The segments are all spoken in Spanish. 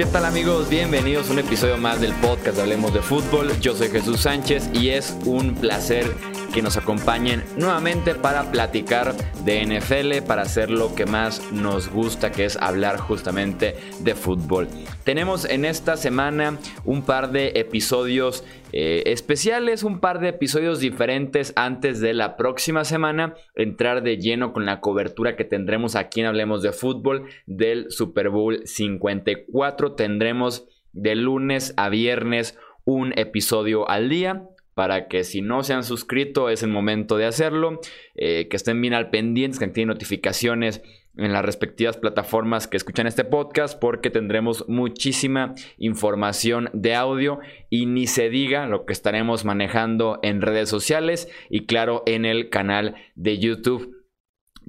¿Qué tal amigos? Bienvenidos a un episodio más del podcast Hablemos de Fútbol. Yo soy Jesús Sánchez y es un placer que nos acompañen nuevamente para platicar de NFL, para hacer lo que más nos gusta, que es hablar justamente de fútbol. Tenemos en esta semana un par de episodios eh, especiales, un par de episodios diferentes antes de la próxima semana entrar de lleno con la cobertura que tendremos aquí en Hablemos de Fútbol del Super Bowl 54. Tendremos de lunes a viernes un episodio al día para que si no se han suscrito es el momento de hacerlo, eh, que estén bien al pendiente, que activen notificaciones en las respectivas plataformas que escuchan este podcast porque tendremos muchísima información de audio y ni se diga lo que estaremos manejando en redes sociales y claro en el canal de YouTube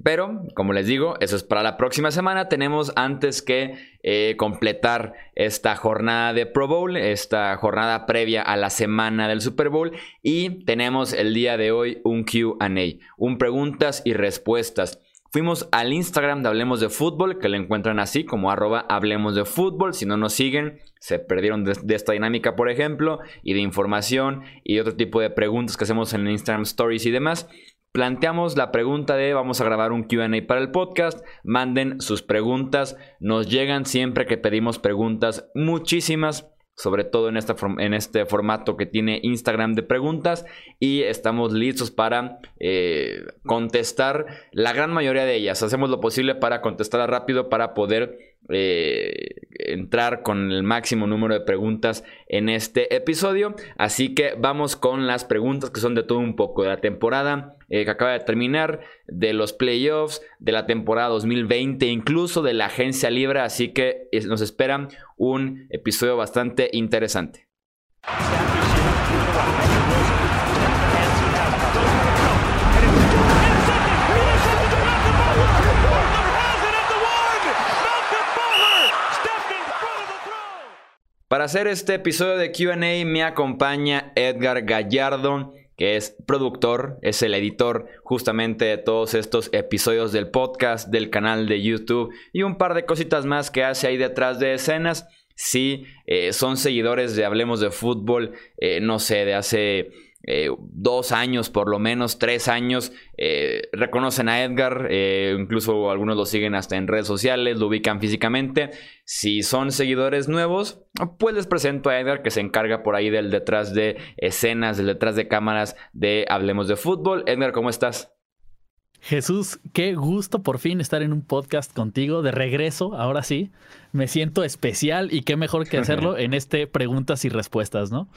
pero, como les digo, eso es para la próxima semana. Tenemos antes que eh, completar esta jornada de Pro Bowl, esta jornada previa a la semana del Super Bowl. Y tenemos el día de hoy un QA, un preguntas y respuestas. Fuimos al Instagram de Hablemos de Fútbol, que lo encuentran así como arroba Hablemos de Fútbol. Si no nos siguen, se perdieron de, de, esta dinámica, por ejemplo, y de información y otro tipo de preguntas que hacemos en Instagram Stories y demás planteamos la pregunta de vamos a grabar un QA para el podcast. Manden sus preguntas. Nos llegan siempre que pedimos preguntas. Muchísimas. Sobre todo en, en este formato que tiene Instagram de preguntas. Y estamos listos para eh, contestar la gran mayoría de ellas. Hacemos lo posible para contestar rápido para poder eh, entrar con el máximo número de preguntas en este episodio. Así que vamos con las preguntas que son de todo un poco de la temporada eh, que acaba de terminar, de los playoffs, de la temporada 2020, incluso de la agencia libre. Así que nos espera un episodio bastante interesante. Para hacer este episodio de QA me acompaña Edgar Gallardo, es productor, es el editor justamente de todos estos episodios del podcast, del canal de YouTube y un par de cositas más que hace ahí detrás de escenas. Si eh, son seguidores de Hablemos de Fútbol, eh, no sé, de hace eh, dos años, por lo menos tres años, eh, reconocen a Edgar, eh, incluso algunos lo siguen hasta en redes sociales, lo ubican físicamente. Si son seguidores nuevos, pues les presento a Edgar que se encarga por ahí del detrás de escenas, del detrás de cámaras de Hablemos de Fútbol. Edgar, ¿cómo estás? Jesús, qué gusto por fin estar en un podcast contigo, de regreso, ahora sí. Me siento especial y qué mejor que hacerlo en este preguntas y respuestas, ¿no?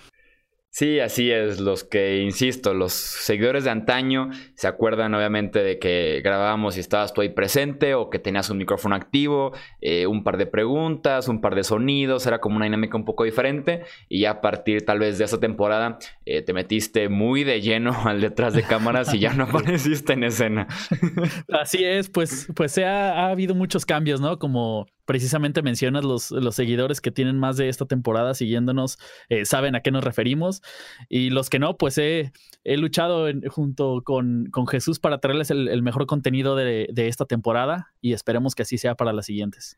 Sí, así es. Los que, insisto, los seguidores de antaño se acuerdan obviamente de que grabábamos y estabas tú ahí presente o que tenías un micrófono activo, eh, un par de preguntas, un par de sonidos, era como una dinámica un poco diferente y ya a partir tal vez de esa temporada eh, te metiste muy de lleno al detrás de cámaras y ya no apareciste en escena. Así es, pues, pues ha, ha habido muchos cambios, ¿no? Como precisamente mencionas los, los seguidores que tienen más de esta temporada siguiéndonos, eh, saben a qué nos referimos. Y los que no, pues he, luchado junto con, con, Jesús para traerles el, mejor contenido de, de esta temporada y esperemos que así sea para las siguientes.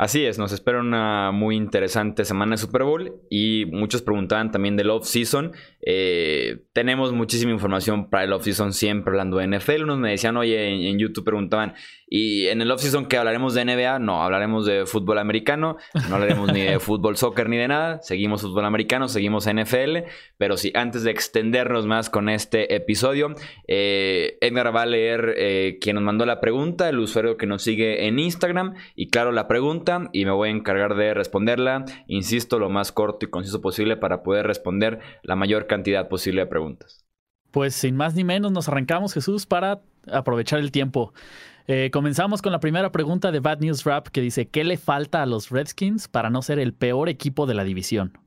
Así es, nos espera una muy interesante semana de Super Bowl y muchos preguntaban también del off-season. Eh, tenemos muchísima información para el off-season siempre hablando de NFL. Unos me decían, oye, en, en YouTube preguntaban, y en el off-season que hablaremos de NBA, no, hablaremos de fútbol americano, no hablaremos ni de fútbol soccer ni de nada, seguimos fútbol americano, seguimos NFL, pero sí, antes de extendernos más con este episodio, eh, Edgar va a leer eh, quien nos mandó la pregunta, el usuario que nos sigue en Instagram, y claro, la pregunta, y me voy a encargar de responderla, insisto, lo más corto y conciso posible para poder responder la mayor cantidad posible de preguntas. Pues sin más ni menos nos arrancamos, Jesús, para aprovechar el tiempo. Eh, comenzamos con la primera pregunta de Bad News Rap que dice, ¿qué le falta a los Redskins para no ser el peor equipo de la división?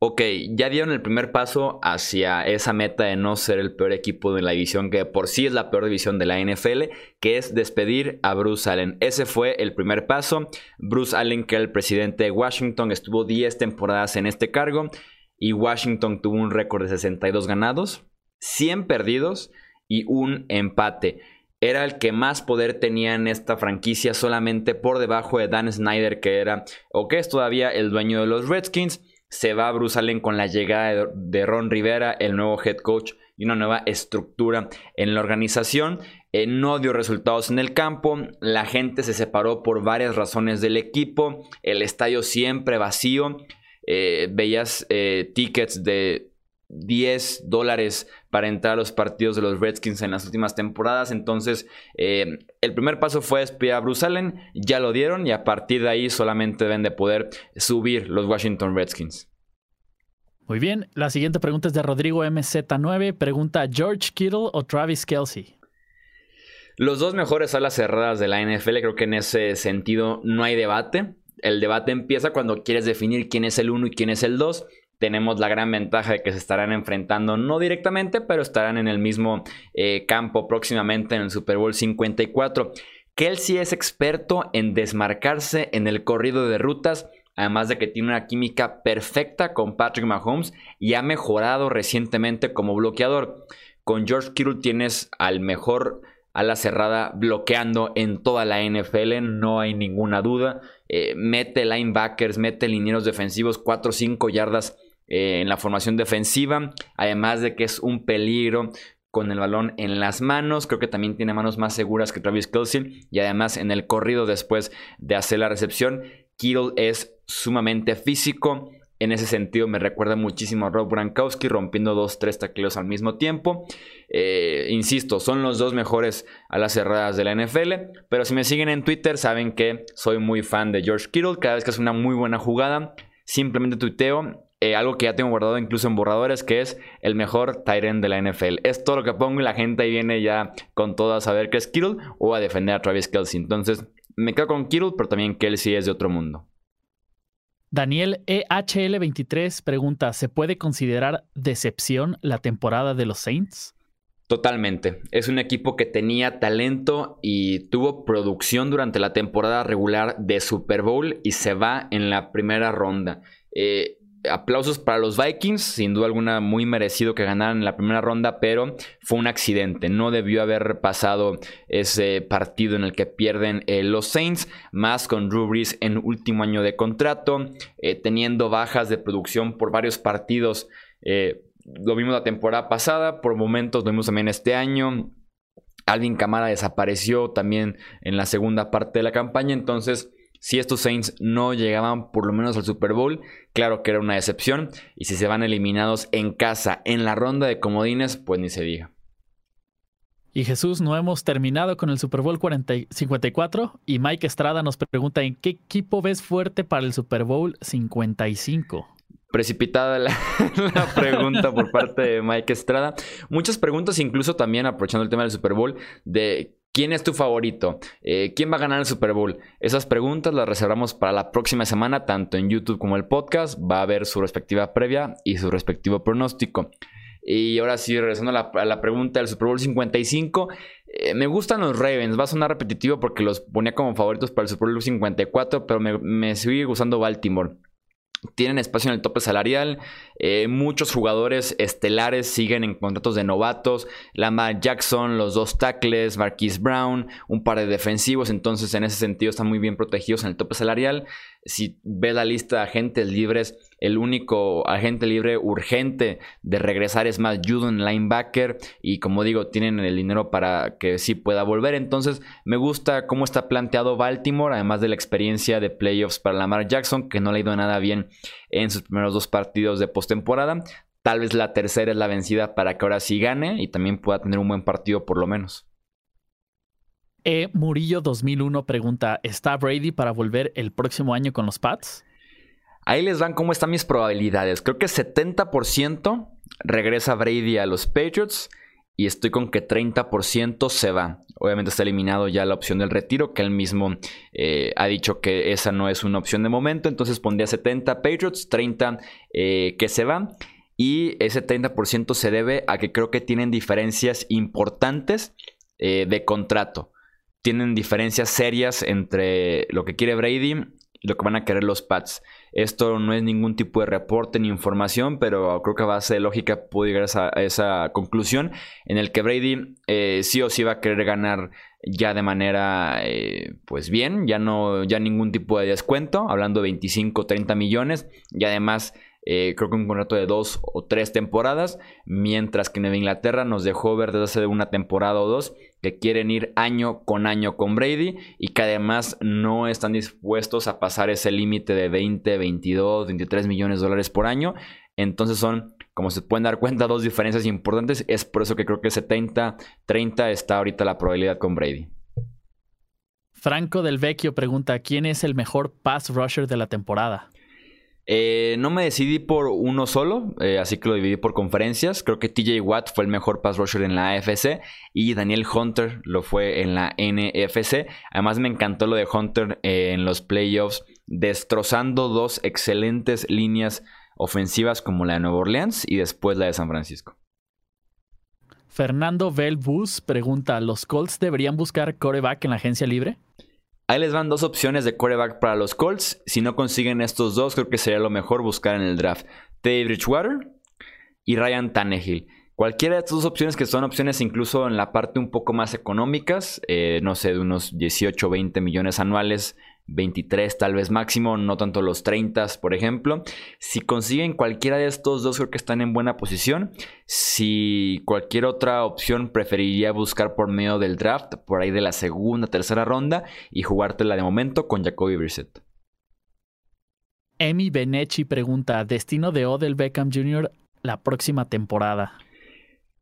Ok, ya dieron el primer paso hacia esa meta de no ser el peor equipo de la división, que por sí es la peor división de la NFL, que es despedir a Bruce Allen. Ese fue el primer paso. Bruce Allen, que era el presidente de Washington, estuvo 10 temporadas en este cargo y Washington tuvo un récord de 62 ganados, 100 perdidos y un empate. era el que más poder tenía en esta franquicia, solamente por debajo de Dan Snyder, que era o que es todavía el dueño de los Redskins. Se va a Bruce Allen con la llegada de Ron Rivera, el nuevo head coach y una nueva estructura en la organización. Eh, no dio resultados en el campo, la gente se separó por varias razones del equipo, el estadio siempre vacío. Eh, veías eh, tickets de 10 dólares para entrar a los partidos de los Redskins en las últimas temporadas. Entonces, eh, el primer paso fue despedir a Bruce Allen, ya lo dieron y a partir de ahí solamente deben de poder subir los Washington Redskins. Muy bien, la siguiente pregunta es de Rodrigo MZ9. Pregunta: ¿George Kittle o Travis Kelsey? Los dos mejores alas cerradas de la NFL, creo que en ese sentido no hay debate. El debate empieza cuando quieres definir quién es el 1 y quién es el 2 tenemos la gran ventaja de que se estarán enfrentando, no directamente, pero estarán en el mismo eh, campo próximamente en el Super Bowl 54. Kelsey es experto en desmarcarse en el corrido de rutas, además de que tiene una química perfecta con Patrick Mahomes y ha mejorado recientemente como bloqueador. Con George Kittle tienes al mejor a la cerrada bloqueando en toda la NFL, no hay ninguna duda. Eh, mete linebackers, mete linieros defensivos 4 o 5 yardas eh, en la formación defensiva, además de que es un peligro con el balón en las manos, creo que también tiene manos más seguras que Travis Kelsey y además en el corrido después de hacer la recepción, Kittle es sumamente físico, en ese sentido me recuerda muchísimo a Rob Gronkowski rompiendo dos, tres tacleos al mismo tiempo. Eh, insisto, son los dos mejores a las cerradas de la NFL. Pero si me siguen en Twitter saben que soy muy fan de George Kittle. Cada vez que hace una muy buena jugada, simplemente tuiteo eh, algo que ya tengo guardado incluso en borradores, que es el mejor Tyrant de la NFL. Es todo lo que pongo y la gente ahí viene ya con todo a saber que es Kittle o a defender a Travis Kelsey. Entonces, me quedo con Kittle, pero también Kelsey es de otro mundo. Daniel EHL23 pregunta: ¿Se puede considerar decepción la temporada de los Saints? Totalmente. Es un equipo que tenía talento y tuvo producción durante la temporada regular de Super Bowl y se va en la primera ronda. Eh, aplausos para los Vikings, sin duda alguna muy merecido que ganaran la primera ronda, pero fue un accidente, no debió haber pasado ese partido en el que pierden eh, los Saints, más con Drew en último año de contrato, eh, teniendo bajas de producción por varios partidos, eh, lo vimos la temporada pasada, por momentos lo vimos también este año, Alvin Camara desapareció también en la segunda parte de la campaña, entonces si estos Saints no llegaban por lo menos al Super Bowl, claro que era una decepción. Y si se van eliminados en casa en la ronda de comodines, pues ni se diga. Y Jesús, no hemos terminado con el Super Bowl 54 y Mike Estrada nos pregunta en qué equipo ves fuerte para el Super Bowl 55 precipitada la, la, pregunta por parte de Mike Estrada. Muchas preguntas, incluso también aprovechando el tema del Super Bowl, de ¿Quién es tu favorito? Eh, ¿Quién va a ganar el Super Bowl? Esas preguntas las reservamos para la próxima semana, tanto en YouTube como el podcast. Va a haber su respectiva previa y su respectivo pronóstico. Y ahora sí, regresando a la, pregunta del Super Bowl 55, eh, me gustan los Ravens. Va a sonar repetitivo porque los ponía como favoritos para el Super Bowl 54, pero me, me sigue gustando Baltimore tienen espacio en el tope salarial. Eh, muchos jugadores estelares siguen en contratos de novatos. Lamar Jackson, los dos tackles, Marquise Brown, un par de defensivos. Entonces, en ese sentido, están muy bien protegidos en el tope salarial. Si ves la lista de agentes libres, el único agente libre urgente de regresar es más Judon linebacker. Y como digo, tienen el dinero para que sí pueda volver. Entonces, me gusta cómo está planteado Baltimore, además de la experiencia de playoffs para Lamar Jackson, que no le ha ido nada bien en sus primeros dos partidos de postemporada. Tal vez la tercera es la vencida para que ahora sí gane y también pueda tener un buen partido por lo menos. E. Murillo 2001 pregunta, ¿está Brady para volver el próximo año con los Pats? Ahí les van cómo están mis probabilidades. Creo que 70% regresa Brady a los Patriots y estoy con que 30% se va. Obviamente está eliminado ya la opción del retiro, que él mismo eh, ha dicho que esa no es una opción de momento. Entonces pondría 70 Patriots, 30 eh, que se van. Y ese 30% se debe a que creo que tienen diferencias importantes eh, de contrato. Tienen diferencias serias entre lo que quiere Brady y lo que van a querer los Pats. Esto no es ningún tipo de reporte ni información, pero creo que a base de lógica puedo llegar a esa, conclusión en el que Brady eh, sí o sí va a querer ganar ya de manera eh, pues bien, ya no ya ningún tipo de descuento, hablando de 25, 30 millones y además eh, creo que un contrato de dos o tres temporadas, mientras que Nueva Inglaterra nos dejó ver desde hace una temporada o dos que quieren ir año con año con Brady y que además no están dispuestos a pasar ese límite de 20, 22, 23 millones de dólares por año. Entonces son, como se pueden dar cuenta, dos diferencias importantes. Es por eso que creo que 70, 30 está ahorita la probabilidad con Brady. Franco del Vecchio pregunta, ¿quién es el mejor pass rusher de la temporada? Eh, no me decidí por uno solo, eh, así que lo dividí por conferencias. Creo que TJ Watt fue el mejor pass rusher en la AFC y Daniel Hunter lo fue en la NFC. Además me encantó lo de Hunter eh, en los playoffs, destrozando dos excelentes líneas ofensivas como la de Nueva Orleans y después la de San Francisco. Fernando Belbus pregunta, ¿los Colts deberían buscar coreback en la agencia libre? Ahí les van dos opciones de quarterback para los Colts. Si no consiguen estos dos, creo que sería lo mejor buscar en el draft. Teddy Bridgewater y Ryan Tannehill. Cualquiera de estas dos opciones que son opciones incluso en la parte un poco más económicas, eh, no sé, de unos 18 o 20 millones anuales, 23 tal vez máximo, no tanto los 30 por ejemplo. Si consiguen cualquiera de estos dos creo que están en buena posición. Si cualquier otra opción preferiría buscar por medio del draft, por ahí de la segunda, tercera ronda y jugártela de momento con Jacoby Brissett. Emi Benechi pregunta, ¿destino de Odell Beckham Jr. la próxima temporada?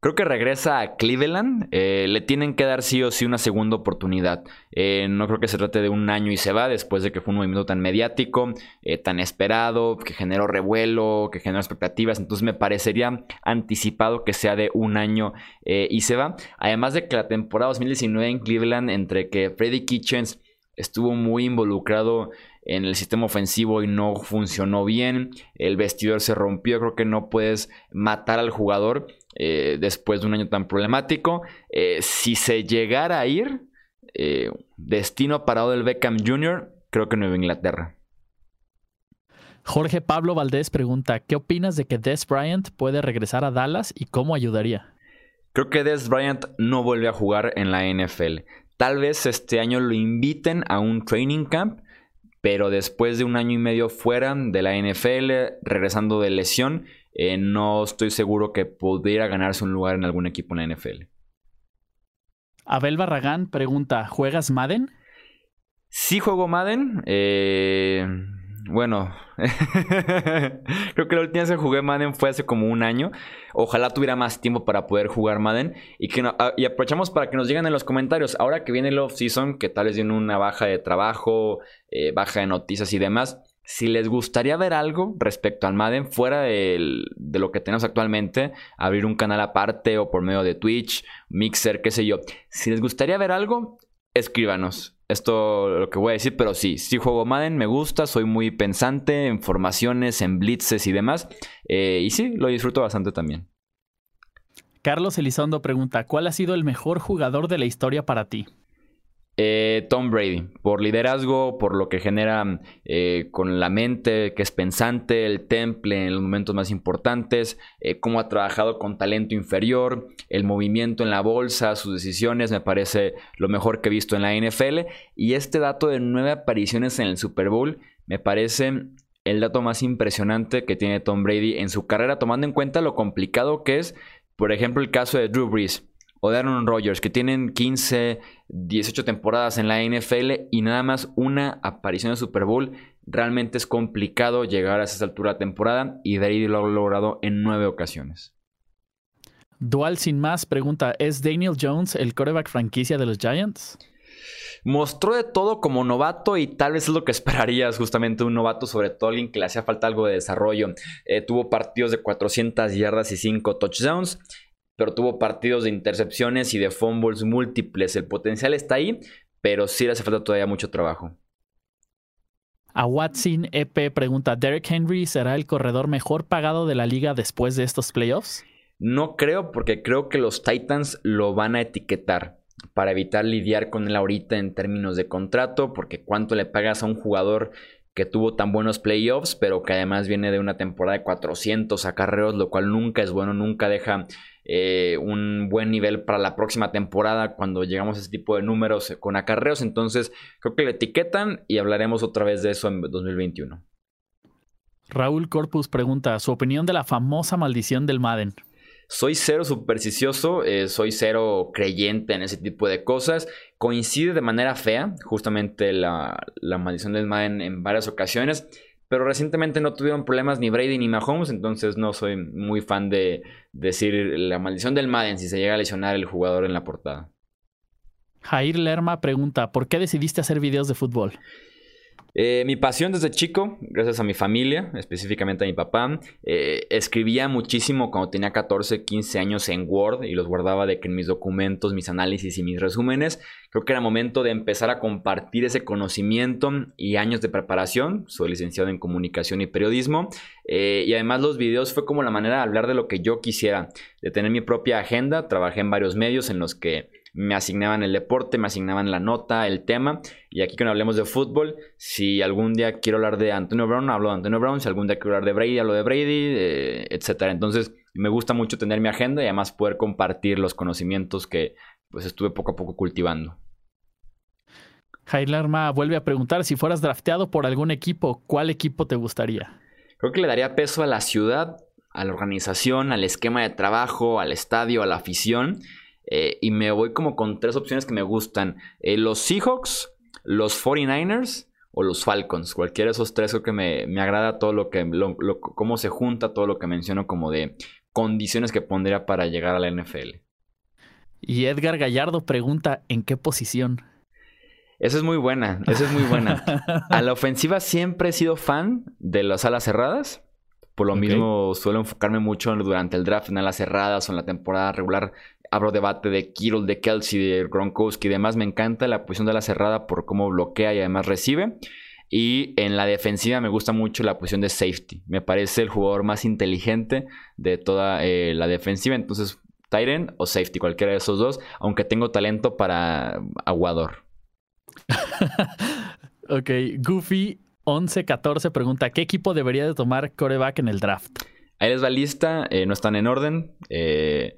Creo que regresa a Cleveland. Eh, le tienen que dar sí o sí una segunda oportunidad. Eh, no creo que se trate de un año y se va después de que fue un movimiento tan mediático, eh, tan esperado, que generó revuelo, que generó expectativas. Entonces me parecería anticipado que sea de un año y se va. Además de que la temporada 2019 en Cleveland, entre que Freddy Kitchens estuvo muy involucrado en el sistema ofensivo y no funcionó bien. El vestidor se rompió. Creo que no puedes matar al jugador eh, después de un año tan problemático. Eh, si se llegara a ir, eh, destino parado del Beckham Jr., creo que Nueva Inglaterra. Jorge Pablo Valdés pregunta, ¿qué opinas de que Des Bryant puede regresar a Dallas y cómo ayudaría? Creo que Des Bryant no vuelve a jugar en la NFL. Tal vez este año lo inviten a un training camp, pero después de un año y medio fuera de la NFL, regresando de lesión, eh, no estoy seguro que pudiera ganarse un lugar en algún equipo en la NFL. Abel Barragán pregunta, ¿juegas Madden? Sí juego Madden. Eh, bueno, creo que la última vez que jugué Madden fue hace como un año. Ojalá tuviera más tiempo para poder jugar Madden. Y, que ah, y aprovechamos para que nos digan en los comentarios, ahora que viene el off-season, que tal vez viene una baja de trabajo, eh, baja de noticias y demás. Si les gustaría ver algo respecto al Madden fuera de lo que tenemos actualmente, abrir un canal aparte o por medio de Twitch, Mixer, qué sé yo. Si les gustaría ver algo, escríbanos. Esto lo que voy a decir, pero sí, sí juego Madden, me gusta, soy muy pensante en formaciones, en blitzes y demás. Eh, y sí, lo disfruto bastante también. Carlos Elizondo pregunta, ¿cuál ha sido el mejor jugador de la historia para ti? Eh, Tom Brady, por liderazgo, por lo que genera eh, con la mente, que es pensante, el temple en los momentos más importantes, eh, cómo ha trabajado con talento inferior, el movimiento en la bolsa, sus decisiones, me parece lo mejor que he visto en la NFL. Y este dato de nueve apariciones en el Super Bowl me parece el dato más impresionante que tiene Tom Brady en su carrera, tomando en cuenta lo complicado que es, por ejemplo, el caso de Drew Brees o de Aaron Rodgers, que tienen 15, 18 temporadas en la NFL y nada más una aparición en Super Bowl, realmente es complicado llegar a esa altura de temporada y de ahí lo ha logrado en nueve ocasiones. Dual sin más pregunta, ¿es Daniel Jones el coreback franquicia de los Giants? Mostró de todo como novato y tal vez es lo que esperarías justamente un novato, sobre todo alguien que le hacía falta algo de desarrollo. Eh, tuvo partidos de 400 yardas y 5 touchdowns pero tuvo partidos de intercepciones y de fumbles múltiples. El potencial está ahí, pero sí le hace falta todavía mucho trabajo. A Watson EP pregunta, ¿Derek Henry será el corredor mejor pagado de la liga después de estos playoffs? No creo, porque creo que los Titans lo van a etiquetar para evitar lidiar con él ahorita en términos de contrato, porque cuánto le pagas a un jugador que tuvo tan buenos playoffs, pero que además viene de una temporada de 400 acarreos, lo cual nunca es bueno, nunca deja eh, un buen nivel para la próxima temporada cuando llegamos a ese tipo de números con acarreos. Entonces, creo que le etiquetan y hablaremos otra vez de eso en 2021. Raúl Corpus pregunta su opinión de la famosa maldición del Madden. Soy cero supersticioso, eh, soy cero creyente en ese tipo de cosas. Coincide de manera fea, justamente la, maldición del Madden en varias ocasiones. Pero recientemente no tuvieron problemas ni Brady ni Mahomes, entonces no soy muy fan de decir la maldición del Madden si se llega a lesionar el jugador en la portada. Jair Lerma pregunta, ¿por qué decidiste hacer videos de fútbol? Eh, mi pasión desde chico, gracias a mi familia, específicamente a mi papá, eh, escribía muchísimo cuando tenía 14, 15 años en Word y los guardaba de que en mis documentos, mis análisis y mis resúmenes. Creo que era momento de empezar a compartir ese conocimiento y años de preparación. Soy licenciado en comunicación y periodismo. Eh, y además los videos fue como la manera de hablar de lo que yo quisiera, de tener mi propia agenda. Trabajé en varios medios en los que me asignaban el deporte, me asignaban la nota, el tema. Y aquí cuando hablemos de fútbol, si algún día quiero hablar de Antonio Brown, hablo de Antonio Brown. Si algún día quiero hablar de Brady, hablo de Brady, eh, etc. Entonces me gusta mucho tener mi agenda y además poder compartir los conocimientos que pues estuve poco a poco cultivando. Jair Arma vuelve a preguntar si fueras drafteado por algún equipo, ¿cuál equipo te gustaría? Creo que le daría peso a la ciudad, a la organización, al esquema de trabajo, al estadio, a la afición eh, y me voy como con tres opciones que me gustan. Eh, los Seahawks, los 49ers o los Falcons. Cualquiera de esos tres creo que me, agrada todo lo que, cómo se junta todo lo que menciono como de condiciones que pondría para llegar a la NFL. Y Edgar Gallardo pregunta, ¿en qué posición? Esa es muy buena, esa es muy buena. A la ofensiva siempre he sido fan de las alas cerradas. Por lo mismo suelo enfocarme mucho durante el draft en alas cerradas o en la temporada regular abro debate de Kittle, de Kelsey, de Gronkowski y demás. Me encanta la posición de la cerrada por cómo bloquea y además recibe. Y en la defensiva me gusta mucho la posición de safety. Me parece el jugador más inteligente de toda eh, la defensiva. Entonces, Tyrant o safety, cualquiera de esos dos. Aunque tengo talento para aguador. ok, Goofy 1114 pregunta: ¿Qué equipo debería de tomar coreback en el draft? Ahí les va lista, eh, no están en orden. Eh,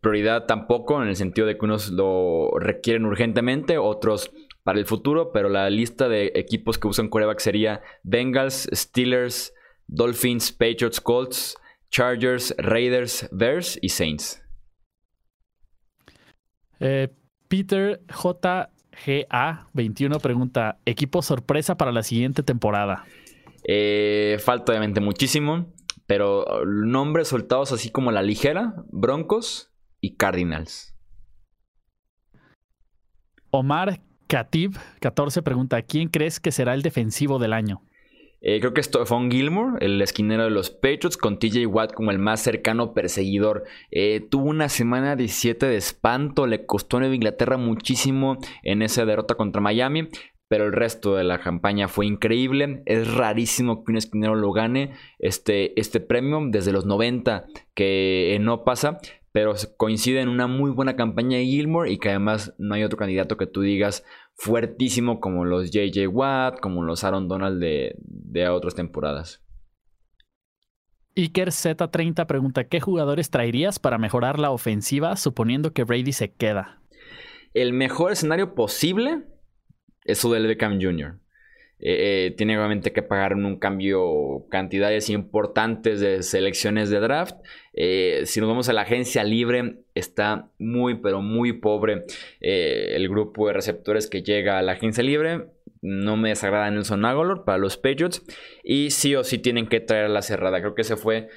prioridad tampoco, en el sentido de que unos lo requieren urgentemente, otros para el futuro, pero la lista de equipos que usan coreback sería Bengals, Steelers, Dolphins, Patriots, Colts, Chargers, Raiders, Bears y Saints. Eh, Peter JGA21 pregunta, ¿equipo sorpresa para la siguiente temporada? Eh, falta obviamente muchísimo, pero nombres soltados así como la ligera, Broncos, y Cardinals. Omar Katib, 14, pregunta: ¿Quién crees que será el defensivo del año? Eh, creo que es Stephon Gilmore, el esquinero de los Patriots, con TJ Watt como el más cercano perseguidor. Eh, tuvo una semana 17 de espanto, le costó a Nueva Inglaterra muchísimo en esa derrota contra Miami, pero el resto de la campaña fue increíble. Es rarísimo que un esquinero lo gane este, este premio desde los 90 que eh, no pasa pero coincide en una muy buena campaña de Gilmore y que además no hay otro candidato que tú digas fuertísimo como los JJ Watt, como los Aaron Donald de, de otras temporadas. Iker Z30 pregunta, ¿qué jugadores traerías para mejorar la ofensiva suponiendo que Brady se queda? El mejor escenario posible es su del Beckham Jr. Eh, eh, tiene obviamente que pagar un cambio cantidades importantes de selecciones de draft. Eh, si nos vamos a la agencia libre, está muy, pero muy pobre el grupo de receptores que llega a la agencia libre. No me desagrada Nelson Aguilar para los Patriots. Y sí o sí tienen que traer a la cerrada. Creo que ese fue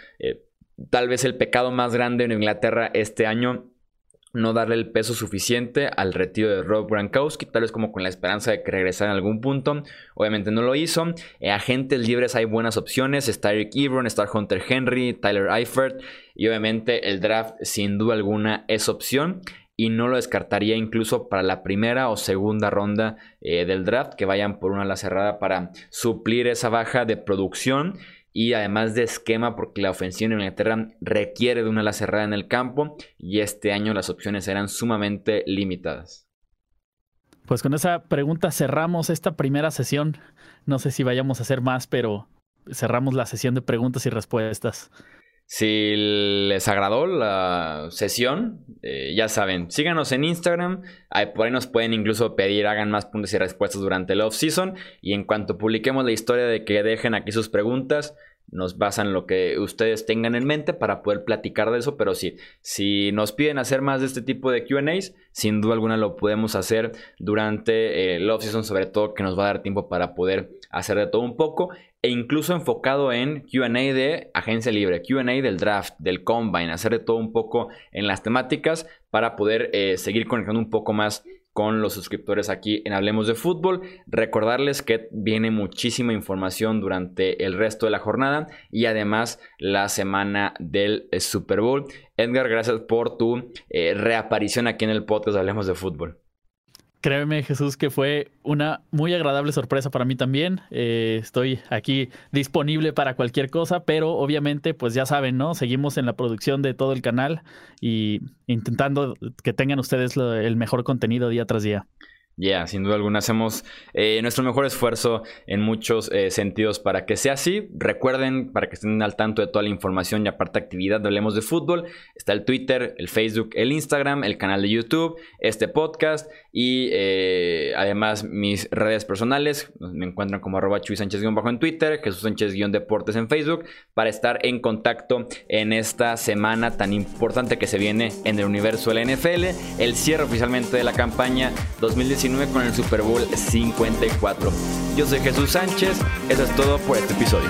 tal vez el pecado más grande en Inglaterra este año no darle el peso suficiente al retiro de Rob Gronkowski, tal vez como con la esperanza de que regresara en algún punto. Obviamente no lo hizo. Eh, agentes libres hay buenas opciones. Está Eric Ebron, está Hunter Henry, Tyler Eifert. Y obviamente el draft sin duda alguna es opción. Y no lo descartaría incluso para la primera o segunda ronda eh, del draft, que vayan por una ala cerrada para suplir esa baja de producción y además de esquema porque la ofensiva en Inglaterra requiere de una ala cerrada en el campo y este año las opciones eran sumamente limitadas. pues con esa pregunta cerramos esta primera sesión. No sé si vayamos a hacer más, pero cerramos la sesión de preguntas y respuestas. Si les agradó la sesión, eh, ya saben, síganos en Instagram. por ahí nos pueden incluso pedir, hagan más puntos y respuestas durante el off-season. Y en cuanto publiquemos la historia de que dejen aquí sus preguntas, nos basan lo que ustedes tengan en mente para poder platicar de eso. Pero sí, si nos piden hacer más de este tipo de QAs, sin duda alguna lo podemos hacer durante el off-season, sobre todo que nos va a dar tiempo para poder hacer de todo un poco e incluso enfocado en QA de agencia libre, QA del draft, del combine, hacer de todo un poco en las temáticas para poder eh, seguir conectando un poco más con los suscriptores aquí en Hablemos de Fútbol. Recordarles que viene muchísima información durante el resto de la jornada y además la semana del eh, Super Bowl. Edgar, gracias por tu eh, reaparición aquí en el podcast Hablemos de Fútbol. Créeme, Jesús, que fue una muy agradable sorpresa para mí también. Eh, estoy aquí disponible para cualquier cosa, pero obviamente, pues ya saben, ¿no? Seguimos en la producción de todo el canal y intentando que tengan ustedes el mejor contenido día tras día. Ya, sin duda alguna hacemos eh, nuestro mejor esfuerzo en muchos eh, sentidos para que sea así. Recuerden, para que estén al tanto de toda la información y aparte actividad Hablemos de Fútbol, está el Twitter, el Facebook, el Instagram, el canal de YouTube, este podcast y eh, además mis redes personales. Me encuentran como arroba Chuy Sánchez-bajo en Twitter, Jesús Sánchez-deportes en Facebook, para estar en contacto en esta semana tan importante que se viene en el universo de la NFL, el cierre oficialmente de la campaña 2019 con el Super Bowl 54. Yo soy Jesús Sánchez, eso es todo por este episodio.